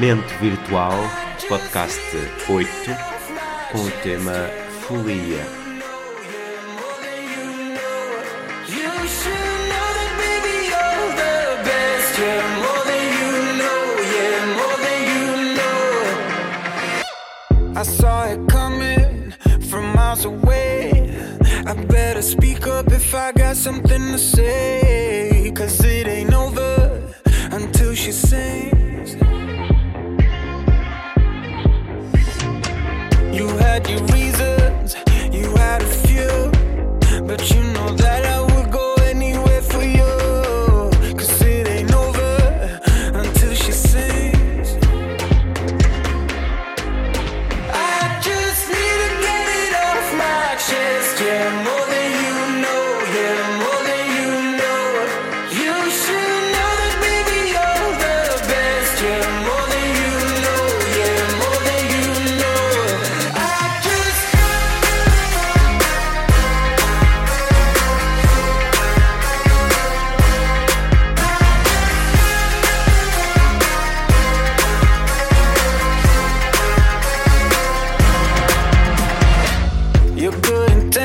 Mente Virtual, podcast 8, com o tema Folia. Speak up something to say. Cause it ain't over until she sings.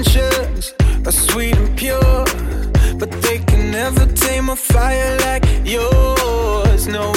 intentions are sweet and pure, but they can never tame a fire like yours. No,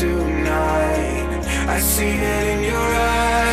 tonight. I see it in your eyes.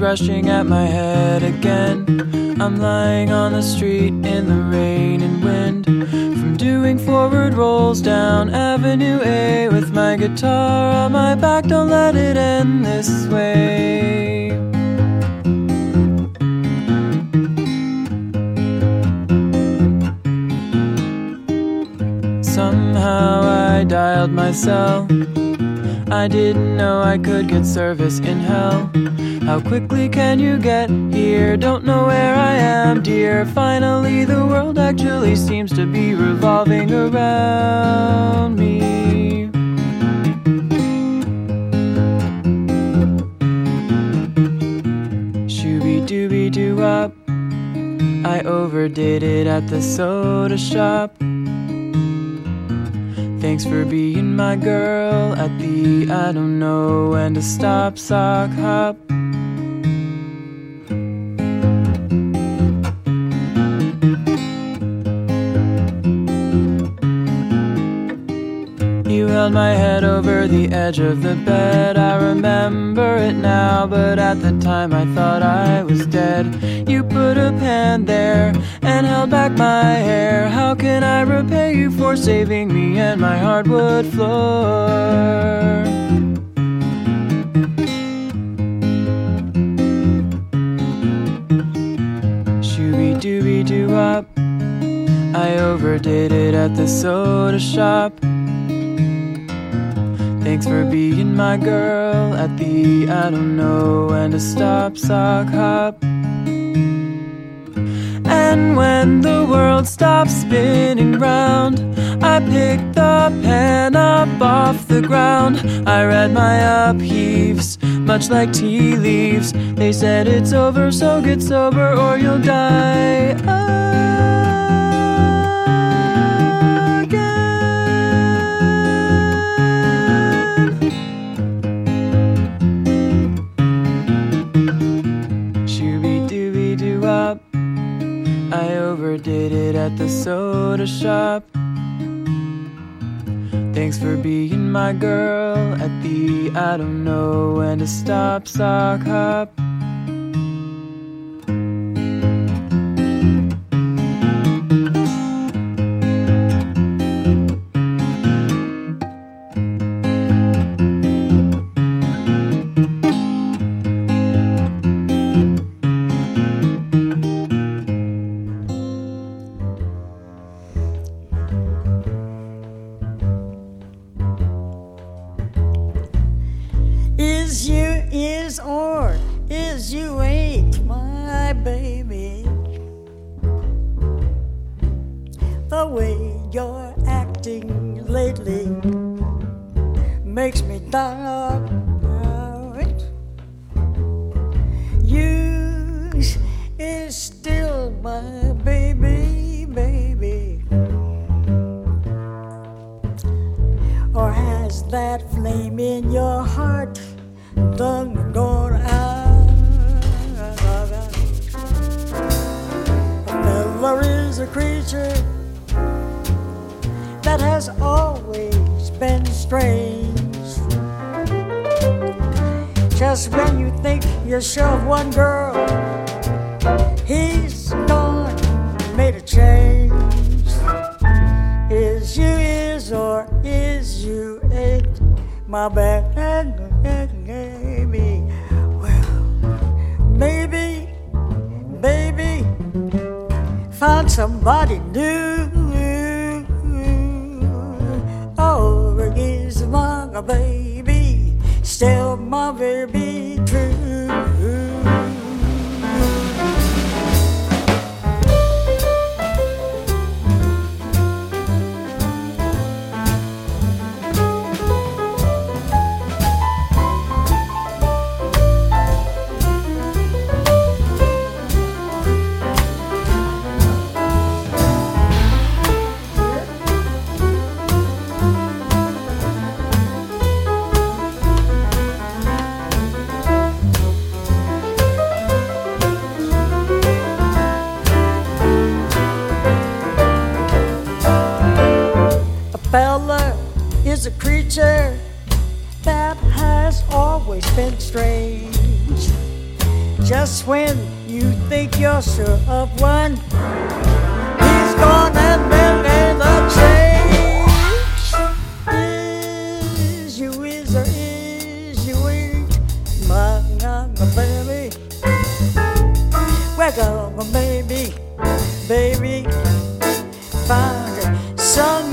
Rushing at my head again. I'm lying on the street in the rain and wind. From doing forward rolls down Avenue A with my guitar on my back. Don't let it end this way. Somehow I dialed my cell. I didn't know I could get service in hell. How quickly can you get here? Don't know where I am, dear. Finally, the world actually seems to be revolving around me. Shooby dooby doo up. I overdid it at the soda shop. Thanks for being my girl at the I don't know when to stop sock hop. You held my head over the edge of the bed. I remember it now, but at the time I thought I was dead. You put a hand there and held back my hair. How can I repay you for saving me and my hardwood floor? Shooby dooby doo up. I overdid it at the soda shop. Thanks for being my girl at the I don't know when to stop sock hop. And when the world stops spinning round, I picked the pen up off the ground. I read my upheaves, much like tea leaves. They said it's over, so get sober or you'll die. Shooby I overdid it at the soda shop. Thanks for being my girl at the I don't know when to stop sock hop. Makes me doubt. You is still my baby, baby. Or has that flame in your heart done gone out? A fella is a creature that has always been strange. Just when you think you shove one girl, he's gone, made a change. Is you is or is you ain't my baby? Eh, eh, eh, well, maybe, baby, find somebody new. Or is my baby still my baby you're sure of one, He's gone and made the change. Is you is or is you ain't, my, my, my baby. Wake up, baby, baby. Find some.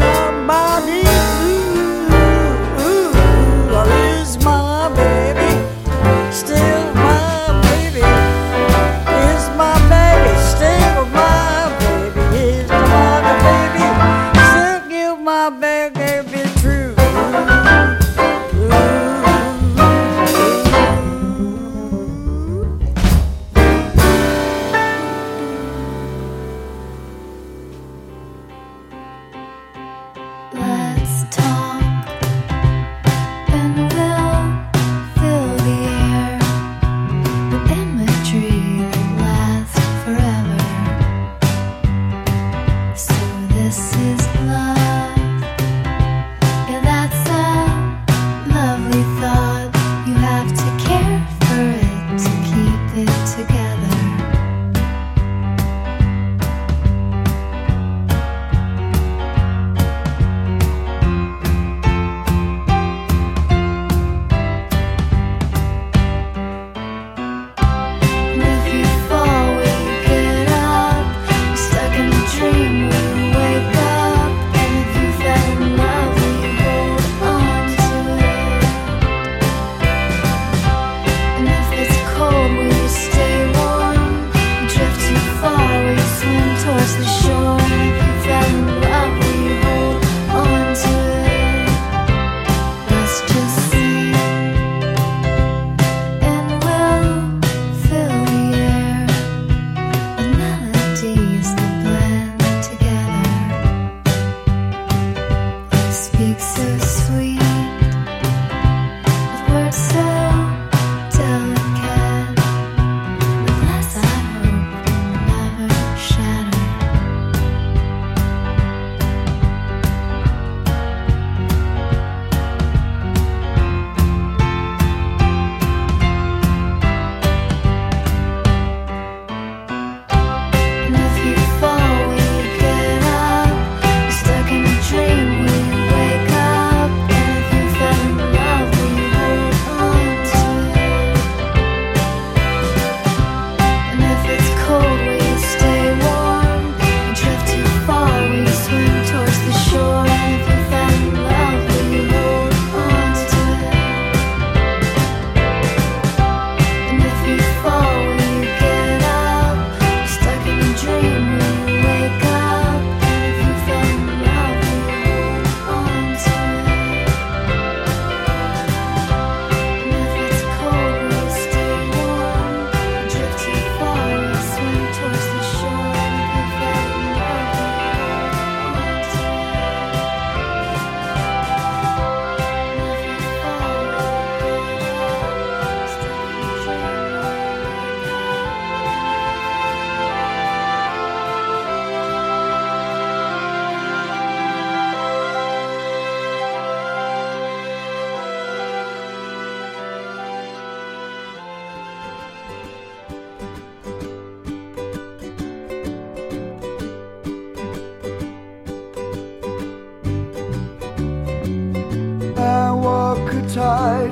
time.